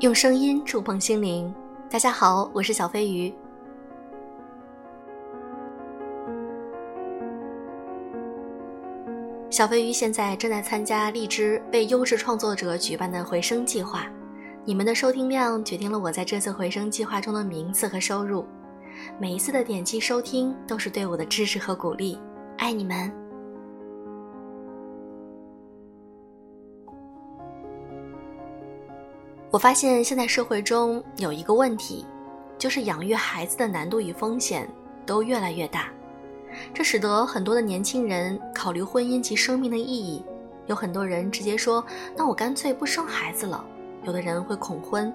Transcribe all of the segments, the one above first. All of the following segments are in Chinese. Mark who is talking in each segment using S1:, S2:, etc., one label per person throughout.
S1: 用声音触碰心灵。大家好，我是小飞鱼。小飞鱼现在正在参加荔枝为优质创作者举办的回声计划，你们的收听量决定了我在这次回声计划中的名次和收入。每一次的点击收听都是对我的支持和鼓励，爱你们。我发现现在社会中有一个问题，就是养育孩子的难度与风险都越来越大，这使得很多的年轻人考虑婚姻及生命的意义。有很多人直接说：“那我干脆不生孩子了。”有的人会恐婚。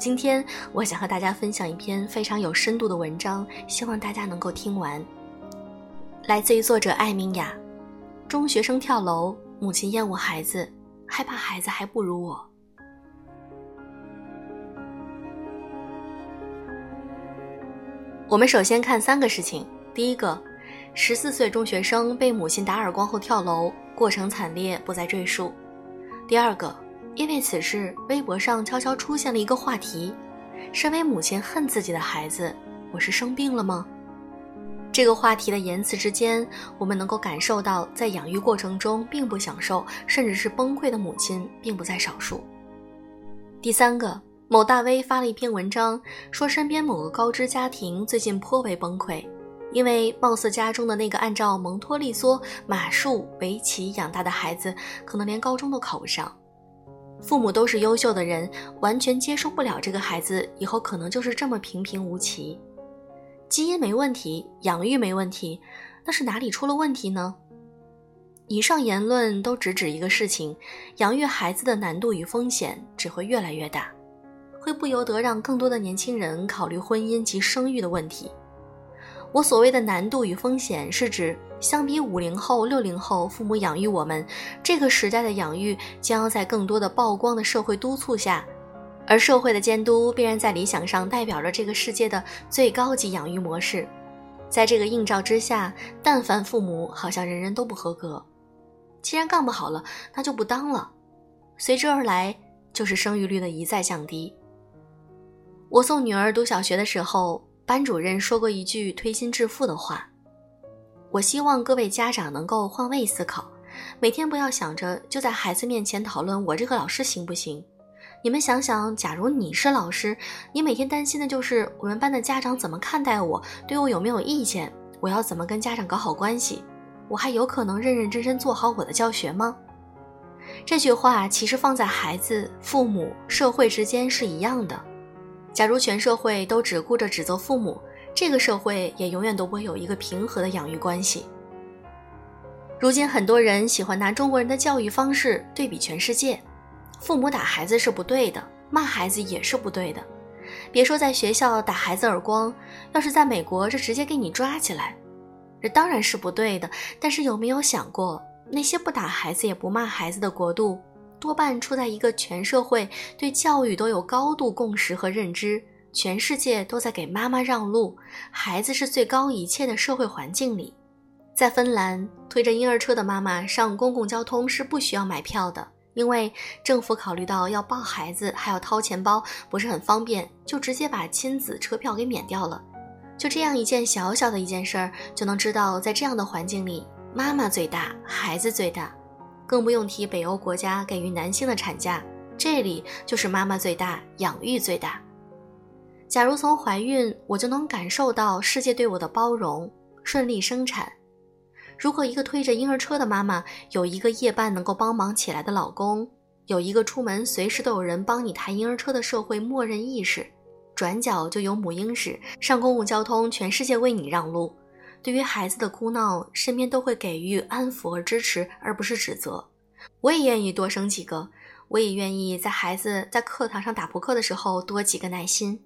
S1: 今天我想和大家分享一篇非常有深度的文章，希望大家能够听完。来自于作者艾明雅，中学生跳楼，母亲厌恶孩子，害怕孩子还不如我。我们首先看三个事情。第一个，十四岁中学生被母亲打耳光后跳楼，过程惨烈，不再赘述。第二个，因为此事，微博上悄悄出现了一个话题：身为母亲恨自己的孩子，我是生病了吗？这个话题的言辞之间，我们能够感受到，在养育过程中并不享受，甚至是崩溃的母亲并不在少数。第三个。某大 V 发了一篇文章，说身边某个高知家庭最近颇为崩溃，因为貌似家中的那个按照蒙托利梭马术、围棋养大的孩子，可能连高中都考不上。父母都是优秀的人，完全接受不了这个孩子以后可能就是这么平平无奇。基因没问题，养育没问题，那是哪里出了问题呢？以上言论都直指一个事情：养育孩子的难度与风险只会越来越大。会不由得让更多的年轻人考虑婚姻及生育的问题。我所谓的难度与风险，是指相比五零后、六零后父母养育我们这个时代的养育，将要在更多的曝光的社会督促下，而社会的监督必然在理想上代表着这个世界的最高级养育模式。在这个映照之下，但凡父母好像人人都不合格。既然干不好了，那就不当了。随之而来就是生育率的一再降低。我送女儿读小学的时候，班主任说过一句推心置腹的话：“我希望各位家长能够换位思考，每天不要想着就在孩子面前讨论我这个老师行不行。你们想想，假如你是老师，你每天担心的就是我们班的家长怎么看待我，对我有没有意见，我要怎么跟家长搞好关系，我还有可能认认真真做好我的教学吗？”这句话其实放在孩子、父母、社会之间是一样的。假如全社会都只顾着指责父母，这个社会也永远都不会有一个平和的养育关系。如今很多人喜欢拿中国人的教育方式对比全世界，父母打孩子是不对的，骂孩子也是不对的。别说在学校打孩子耳光，要是在美国，这直接给你抓起来，这当然是不对的。但是有没有想过，那些不打孩子也不骂孩子的国度？多半处在一个全社会对教育都有高度共识和认知，全世界都在给妈妈让路，孩子是最高一切的社会环境里。在芬兰，推着婴儿车的妈妈上公共交通是不需要买票的，因为政府考虑到要抱孩子还要掏钱包，不是很方便，就直接把亲子车票给免掉了。就这样一件小小的一件事儿，就能知道在这样的环境里，妈妈最大，孩子最大。更不用提北欧国家给予男性的产假，这里就是妈妈最大，养育最大。假如从怀孕我就能感受到世界对我的包容，顺利生产。如果一个推着婴儿车的妈妈有一个夜半能够帮忙起来的老公，有一个出门随时都有人帮你抬婴儿车的社会默认意识，转角就有母婴室，上公共交通全世界为你让路。对于孩子的哭闹，身边都会给予安抚和支持，而不是指责。我也愿意多生几个，我也愿意在孩子在课堂上打扑克的时候多几个耐心。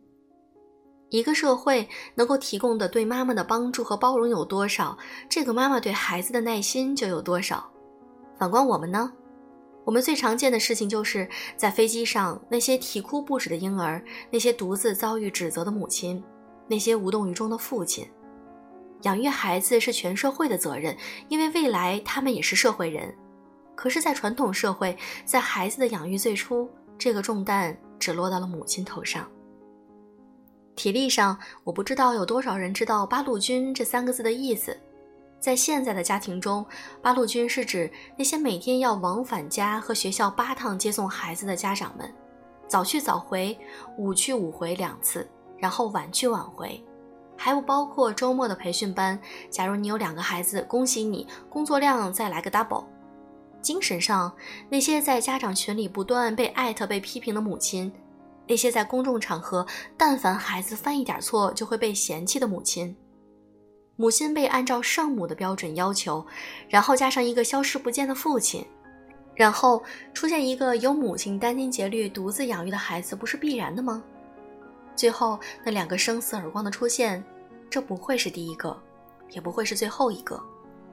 S1: 一个社会能够提供的对妈妈的帮助和包容有多少，这个妈妈对孩子的耐心就有多少。反观我们呢？我们最常见的事情就是在飞机上那些啼哭不止的婴儿，那些独自遭遇指责的母亲，那些无动于衷的父亲。养育孩子是全社会的责任，因为未来他们也是社会人。可是，在传统社会，在孩子的养育最初，这个重担只落到了母亲头上。体力上，我不知道有多少人知道“八路军”这三个字的意思。在现在的家庭中，八路军是指那些每天要往返家和学校八趟接送孩子的家长们，早去早回，午去午回两次，然后晚去晚回，还不包括周末的培训班。假如你有两个孩子，恭喜你，工作量再来个 double。精神上，那些在家长群里不断被艾特、被批评的母亲，那些在公众场合但凡孩子犯一点错就会被嫌弃的母亲。母亲被按照圣母的标准要求，然后加上一个消失不见的父亲，然后出现一个由母亲殚精竭虑独自养育的孩子，不是必然的吗？最后那两个生死耳光的出现，这不会是第一个，也不会是最后一个，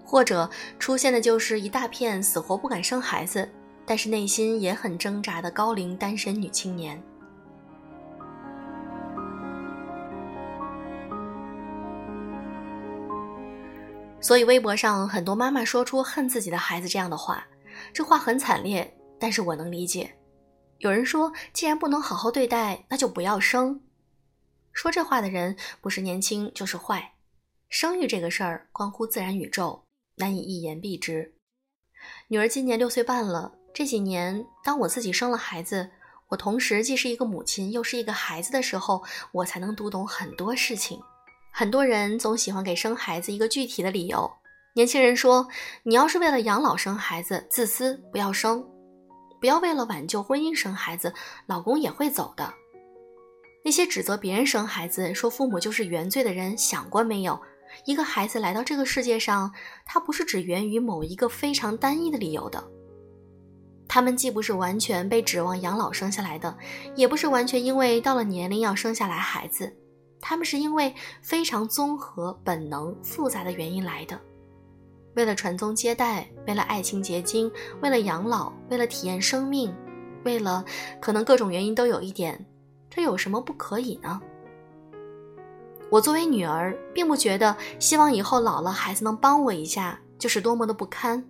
S1: 或者出现的就是一大片死活不敢生孩子，但是内心也很挣扎的高龄单身女青年。所以，微博上很多妈妈说出恨自己的孩子这样的话，这话很惨烈，但是我能理解。有人说，既然不能好好对待，那就不要生。说这话的人不是年轻就是坏。生育这个事儿关乎自然宇宙，难以一言蔽之。女儿今年六岁半了，这几年当我自己生了孩子，我同时既是一个母亲，又是一个孩子的时候，我才能读懂很多事情。很多人总喜欢给生孩子一个具体的理由。年轻人说：“你要是为了养老生孩子，自私，不要生；不要为了挽救婚姻生孩子，老公也会走的。”那些指责别人生孩子、说父母就是原罪的人，想过没有？一个孩子来到这个世界上，他不是只源于某一个非常单一的理由的。他们既不是完全被指望养老生下来的，也不是完全因为到了年龄要生下来孩子。他们是因为非常综合、本能、复杂的原因来的，为了传宗接代，为了爱情结晶，为了养老，为了体验生命，为了可能各种原因都有一点，这有什么不可以呢？我作为女儿，并不觉得希望以后老了孩子能帮我一下就是多么的不堪，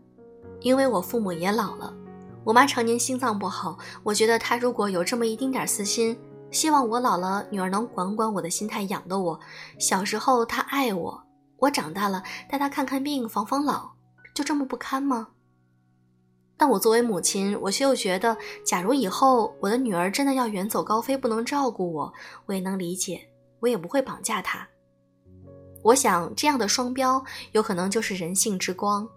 S1: 因为我父母也老了，我妈常年心脏不好，我觉得她如果有这么一丁点私心。希望我老了，女儿能管管我的心态，养的我。小时候她爱我，我长大了带她看看病，防防老，就这么不堪吗？但我作为母亲，我却又觉得，假如以后我的女儿真的要远走高飞，不能照顾我，我也能理解，我也不会绑架她。我想这样的双标，有可能就是人性之光，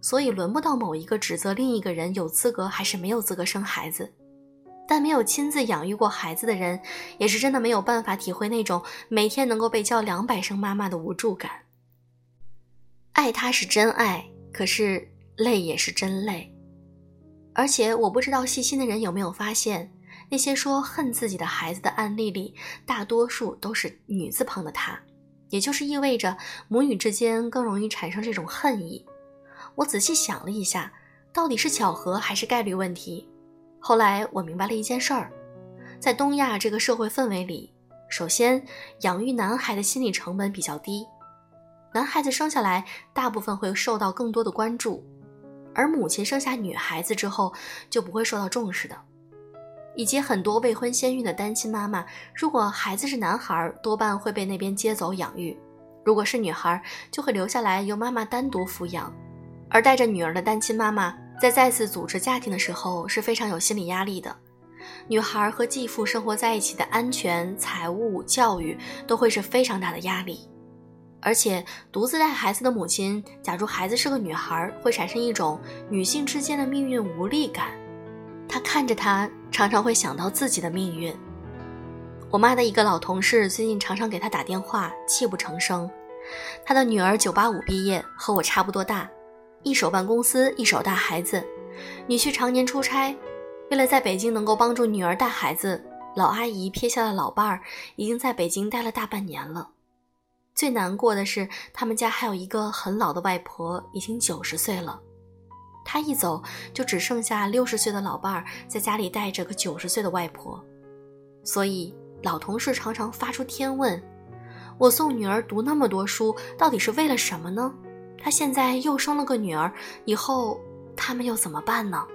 S1: 所以轮不到某一个指责另一个人有资格还是没有资格生孩子。但没有亲自养育过孩子的人，也是真的没有办法体会那种每天能够被叫两百声妈妈的无助感。爱他是真爱，可是累也是真累。而且我不知道细心的人有没有发现，那些说恨自己的孩子的案例里，大多数都是女字旁的他，也就是意味着母女之间更容易产生这种恨意。我仔细想了一下，到底是巧合还是概率问题？后来我明白了一件事儿，在东亚这个社会氛围里，首先养育男孩的心理成本比较低，男孩子生下来大部分会受到更多的关注，而母亲生下女孩子之后就不会受到重视的，以及很多未婚先孕的单亲妈妈，如果孩子是男孩，多半会被那边接走养育；如果是女孩，就会留下来由妈妈单独抚养，而带着女儿的单亲妈妈。在再次组织家庭的时候是非常有心理压力的，女孩和继父生活在一起的安全、财务、教育都会是非常大的压力，而且独自带孩子的母亲，假如孩子是个女孩，会产生一种女性之间的命运无力感，她看着他，常常会想到自己的命运。我妈的一个老同事最近常常给她打电话，泣不成声。她的女儿九八五毕业，和我差不多大。一手办公司，一手带孩子，女婿常年出差，为了在北京能够帮助女儿带孩子，老阿姨撇下了老伴儿，已经在北京待了大半年了。最难过的是，他们家还有一个很老的外婆，已经九十岁了。她一走，就只剩下六十岁的老伴儿在家里带着个九十岁的外婆，所以老同事常常发出天问：我送女儿读那么多书，到底是为了什么呢？她现在又生了个女儿，以后他们又怎么办呢？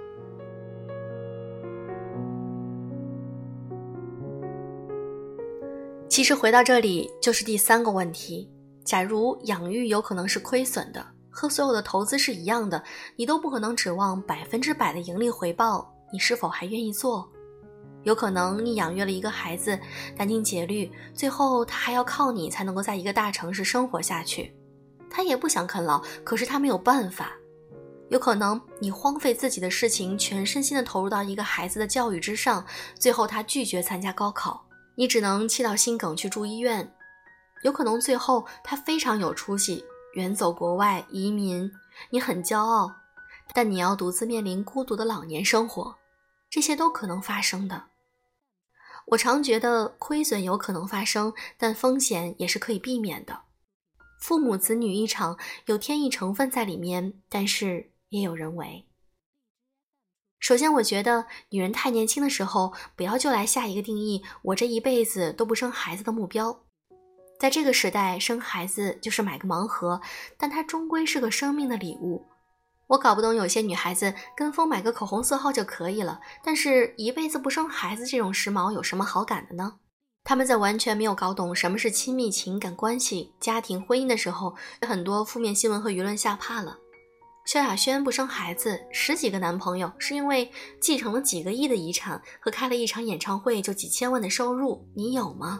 S1: 其实回到这里就是第三个问题：假如养育有可能是亏损的，和所有的投资是一样的，你都不可能指望百分之百的盈利回报，你是否还愿意做？有可能你养育了一个孩子，殚精竭虑，最后他还要靠你才能够在一个大城市生活下去。他也不想啃老，可是他没有办法。有可能你荒废自己的事情，全身心的投入到一个孩子的教育之上，最后他拒绝参加高考，你只能气到心梗去住医院。有可能最后他非常有出息，远走国外移民，你很骄傲，但你要独自面临孤独的老年生活，这些都可能发生的。我常觉得亏损有可能发生，但风险也是可以避免的。父母子女一场，有天意成分在里面，但是也有人为。首先，我觉得女人太年轻的时候，不要就来下一个定义：我这一辈子都不生孩子的目标。在这个时代，生孩子就是买个盲盒，但它终归是个生命的礼物。我搞不懂有些女孩子跟风买个口红色号就可以了，但是一辈子不生孩子这种时髦有什么好感的呢？他们在完全没有搞懂什么是亲密情感关系、家庭婚姻的时候，被很多负面新闻和舆论吓怕了。萧亚轩不生孩子，十几个男朋友，是因为继承了几个亿的遗产和开了一场演唱会就几千万的收入，你有吗？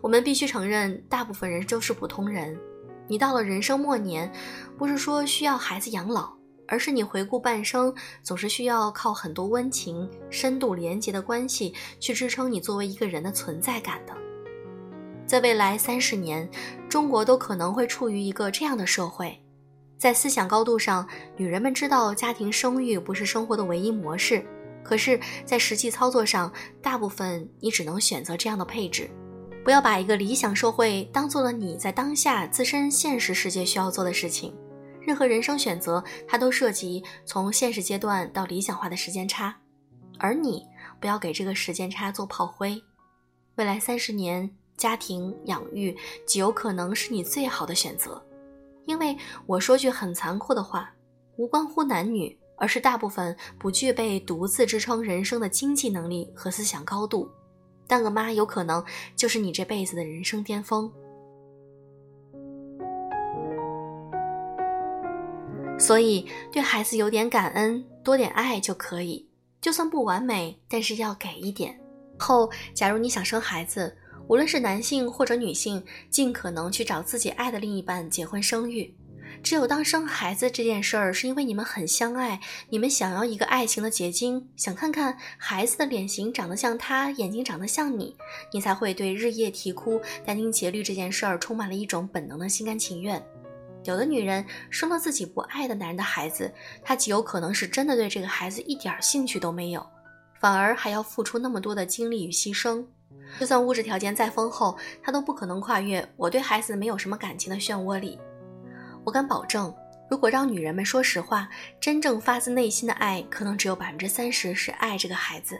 S1: 我们必须承认，大部分人都是普通人。你到了人生末年，不是说需要孩子养老，而是你回顾半生，总是需要靠很多温情、深度连接的关系去支撑你作为一个人的存在感的。在未来三十年，中国都可能会处于一个这样的社会：在思想高度上，女人们知道家庭生育不是生活的唯一模式，可是，在实际操作上，大部分你只能选择这样的配置。不要把一个理想社会当做了你在当下自身现实世界需要做的事情。任何人生选择，它都涉及从现实阶段到理想化的时间差，而你不要给这个时间差做炮灰。未来三十年，家庭养育极有可能是你最好的选择。因为我说句很残酷的话，无关乎男女，而是大部分不具备独自支撑人生的经济能力和思想高度。当个妈有可能就是你这辈子的人生巅峰，所以对孩子有点感恩，多点爱就可以。就算不完美，但是要给一点。后，假如你想生孩子，无论是男性或者女性，尽可能去找自己爱的另一半结婚生育。只有当生孩子这件事儿是因为你们很相爱，你们想要一个爱情的结晶，想看看孩子的脸型长得像他，眼睛长得像你，你才会对日夜啼哭、殚精竭虑这件事儿充满了一种本能的心甘情愿。有的女人生了自己不爱的男人的孩子，她极有可能是真的对这个孩子一点兴趣都没有，反而还要付出那么多的精力与牺牲。就算物质条件再丰厚，他都不可能跨越我对孩子没有什么感情的漩涡里。我敢保证，如果让女人们说实话，真正发自内心的爱，可能只有百分之三十是爱这个孩子，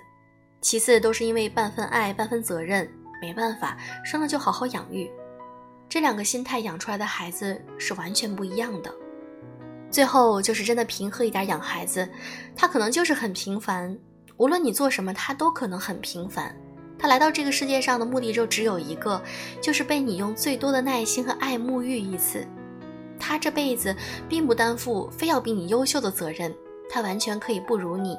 S1: 其次都是因为半分爱半分责任，没办法，生了就好好养育。这两个心态养出来的孩子是完全不一样的。最后就是真的平和一点养孩子，他可能就是很平凡，无论你做什么，他都可能很平凡。他来到这个世界上的目的就只有一个，就是被你用最多的耐心和爱沐浴一次。他这辈子并不担负非要比你优秀的责任，他完全可以不如你，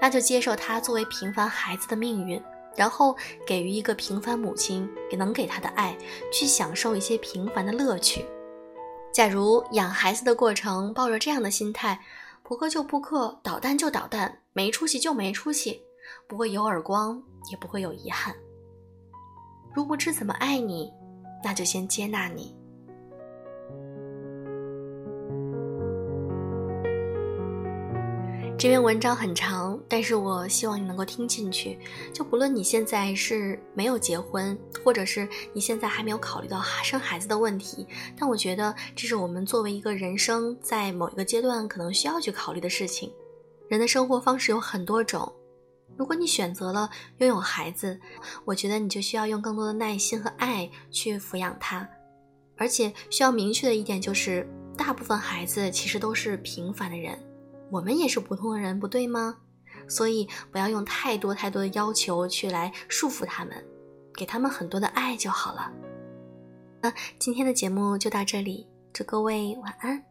S1: 那就接受他作为平凡孩子的命运，然后给予一个平凡母亲也能给他的爱，去享受一些平凡的乐趣。假如养孩子的过程抱着这样的心态，扑克就扑克，捣蛋就捣蛋，没出息就没出息，不会有耳光，也不会有遗憾。如不知怎么爱你，那就先接纳你。这篇文章很长，但是我希望你能够听进去。就不论你现在是没有结婚，或者是你现在还没有考虑到生孩子的问题，但我觉得这是我们作为一个人生在某一个阶段可能需要去考虑的事情。人的生活方式有很多种，如果你选择了拥有孩子，我觉得你就需要用更多的耐心和爱去抚养他，而且需要明确的一点就是，大部分孩子其实都是平凡的人。我们也是普通的人，不对吗？所以不要用太多太多的要求去来束缚他们，给他们很多的爱就好了。那今天的节目就到这里，祝各位晚安。